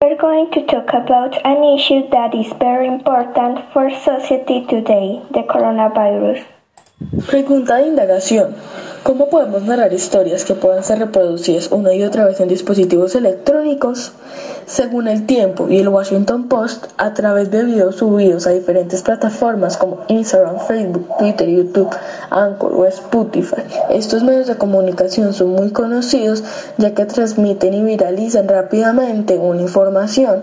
We're going to talk about an issue that is very important for society today, the coronavirus. Pregunta de indagación. ¿Cómo podemos narrar historias que puedan ser reproducidas una y otra vez en dispositivos electrónicos? Según el tiempo y el Washington Post, a través de videos subidos a diferentes plataformas como Instagram, Facebook, Twitter, YouTube, Anchor o Spotify, estos medios de comunicación son muy conocidos ya que transmiten y viralizan rápidamente una información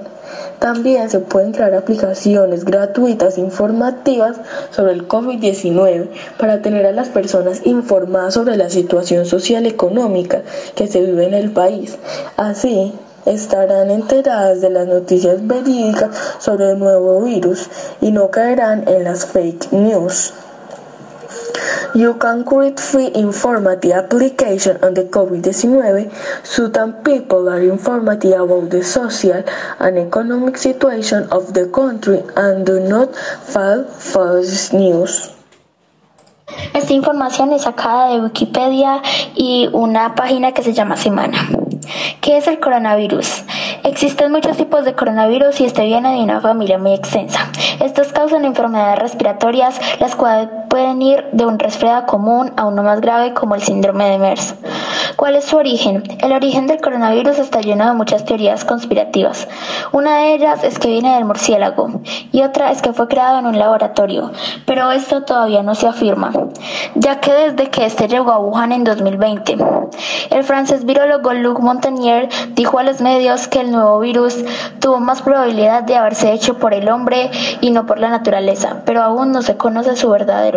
también se pueden crear aplicaciones gratuitas informativas sobre el COVID-19 para tener a las personas informadas sobre la situación social y económica que se vive en el país. Así, estarán enteradas de las noticias verídicas sobre el nuevo virus y no caerán en las fake news. You can create free informative application on the COVID-19 so that people are informative about the social and economic situation of the country and do not fall false news. Esta información es sacada de Wikipedia y una página que se llama Semana. ¿Qué es el coronavirus? Existen muchos tipos de coronavirus y este viene de una familia muy extensa. Estos causan enfermedades respiratorias, las cuales pueden ir de un resfriado común a uno más grave como el síndrome de MERS. ¿Cuál es su origen? El origen del coronavirus está lleno de muchas teorías conspirativas. Una de ellas es que viene del murciélago y otra es que fue creado en un laboratorio, pero esto todavía no se afirma, ya que desde que este llegó a Wuhan en 2020, el francés virólogo Luc Montagnier dijo a los medios que el nuevo virus tuvo más probabilidad de haberse hecho por el hombre y no por la naturaleza, pero aún no se conoce su verdadero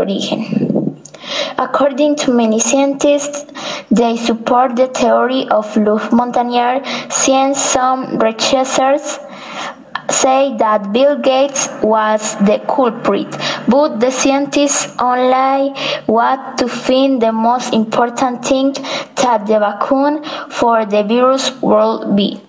According to many scientists, they support the theory of Luc Montagnier, since some researchers say that Bill Gates was the culprit, but the scientists only want to find the most important thing that the vaccine for the virus will be.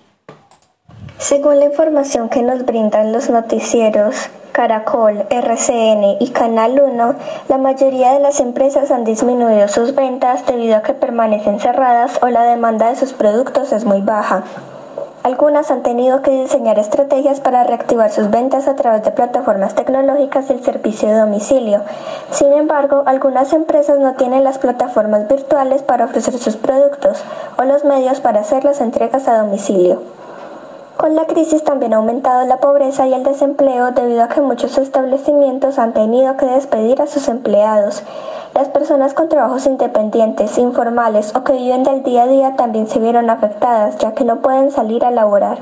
Según la información que nos brindan los noticieros, Caracol, RCN y Canal 1, la mayoría de las empresas han disminuido sus ventas debido a que permanecen cerradas o la demanda de sus productos es muy baja. Algunas han tenido que diseñar estrategias para reactivar sus ventas a través de plataformas tecnológicas del servicio de domicilio. Sin embargo, algunas empresas no tienen las plataformas virtuales para ofrecer sus productos o los medios para hacer las entregas a domicilio. Con la crisis también ha aumentado la pobreza y el desempleo debido a que muchos establecimientos han tenido que despedir a sus empleados. Las personas con trabajos independientes, informales o que viven del día a día también se vieron afectadas ya que no pueden salir a laborar.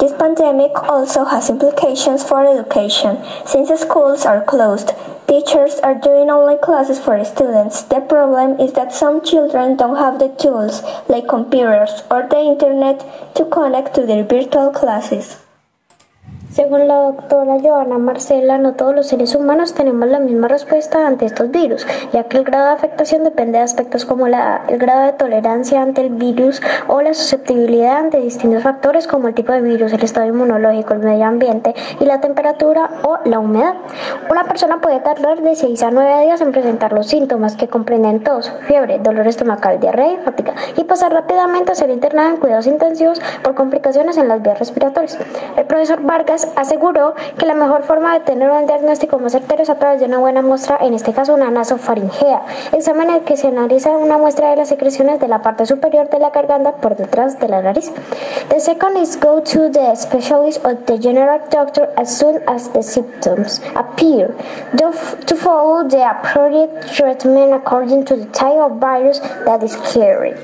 This pandemic also has implications for education. Since schools are closed, teachers are doing online classes for students. The problem is that some children don't have the tools, like computers or the internet, to connect to their virtual classes. Según la doctora Joana Marcela, no todos los seres humanos tenemos la misma respuesta ante estos virus, ya que el grado de afectación depende de aspectos como la, el grado de tolerancia ante el virus o la susceptibilidad ante distintos factores como el tipo de virus, el estado inmunológico, el medio ambiente y la temperatura o la humedad. Una persona puede tardar de 6 a 9 días en presentar los síntomas que comprenden tos, fiebre, dolor estomacal, diarrea y fatiga y pasar rápidamente a ser internada en cuidados intensivos por complicaciones en las vías respiratorias. El profesor Vargas aseguró que la mejor forma de tener un diagnóstico más certero es a través de una buena muestra, en este caso una nasofaringea, examen en el que se analiza una muestra de las secreciones de la parte superior de la garganta por detrás de la nariz. The second is go to the specialist or the general doctor as soon as the symptoms appear. To follow the appropriate treatment according to the type of virus that is carried.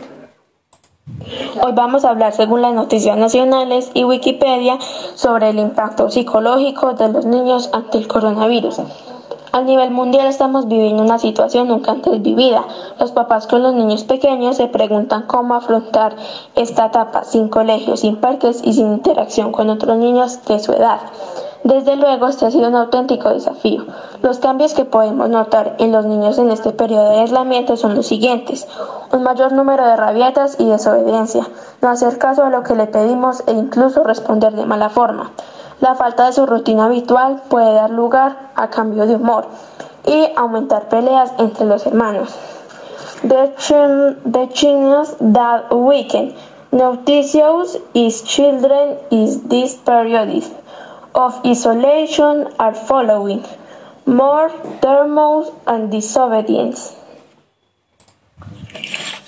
Hoy vamos a hablar, según las noticias nacionales y Wikipedia, sobre el impacto psicológico de los niños ante el coronavirus. A nivel mundial estamos viviendo una situación nunca antes vivida. Los papás con los niños pequeños se preguntan cómo afrontar esta etapa sin colegios, sin parques y sin interacción con otros niños de su edad. Desde luego, este ha sido un auténtico desafío. Los cambios que podemos notar en los niños en este periodo de aislamiento son los siguientes. Un mayor número de rabietas y desobediencia, no hacer caso a lo que le pedimos e incluso responder de mala forma. La falta de su rutina habitual puede dar lugar a cambio de humor y aumentar peleas entre los hermanos. The, the That Weekend Noticious is children is this period of isolation are following more thermos and disobedience.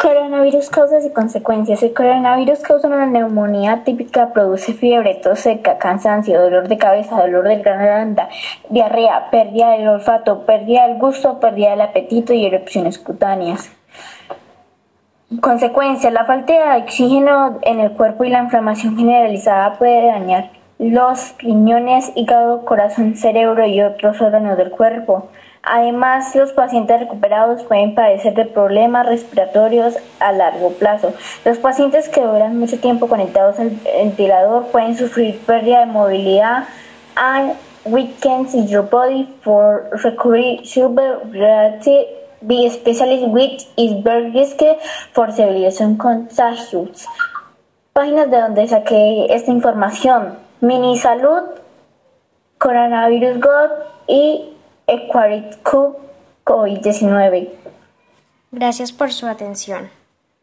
Coronavirus causas y consecuencias. El coronavirus causa una neumonía típica, produce fiebre, tos seca, cansancio, dolor de cabeza, dolor de garganta, diarrea, pérdida del olfato, pérdida del gusto, pérdida del apetito y erupciones cutáneas. Consecuencias. La falta de oxígeno en el cuerpo y la inflamación generalizada puede dañar los riñones, hígado, corazón, cerebro y otros órganos del cuerpo. Además, los pacientes recuperados pueden padecer de problemas respiratorios a largo plazo. Los pacientes que duran mucho tiempo conectados al ventilador pueden sufrir pérdida de movilidad and weakens your body for recovery severity be specialist with is very risky for civilization contagious. Páginas de donde saqué esta información. Mini Salud, Coronavirus God y Equaric COVID-19. Gracias por su atención.